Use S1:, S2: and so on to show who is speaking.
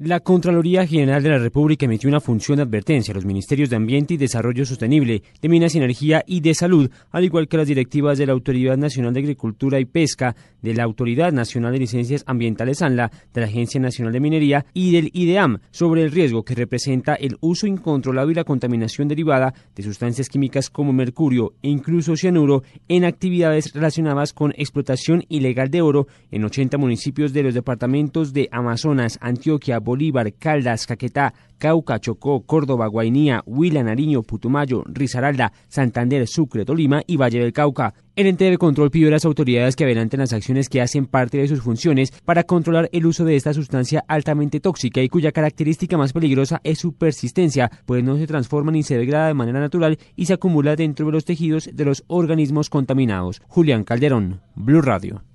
S1: La Contraloría General de la República emitió una función de advertencia a los Ministerios de Ambiente y Desarrollo Sostenible, de Minas y Energía y de Salud, al igual que las directivas de la Autoridad Nacional de Agricultura y Pesca, de la Autoridad Nacional de Licencias Ambientales ANLA, de la Agencia Nacional de Minería y del IDEAM, sobre el riesgo que representa el uso incontrolado y la contaminación derivada de sustancias químicas como mercurio e incluso cianuro en actividades relacionadas con explotación ilegal de oro en 80 municipios de los departamentos de Amazonas, Antioquia, Bolívar, Caldas, Caquetá, Cauca, Chocó, Córdoba, Guainía, Huila, Nariño, Putumayo, Risaralda, Santander, Sucre, Tolima y Valle del Cauca. El ente de control pidió a las autoridades que adelanten las acciones que hacen parte de sus funciones para controlar el uso de esta sustancia altamente tóxica y cuya característica más peligrosa es su persistencia, pues no se transforma ni se degrada de manera natural y se acumula dentro de los tejidos de los organismos contaminados. Julián Calderón, Blue Radio.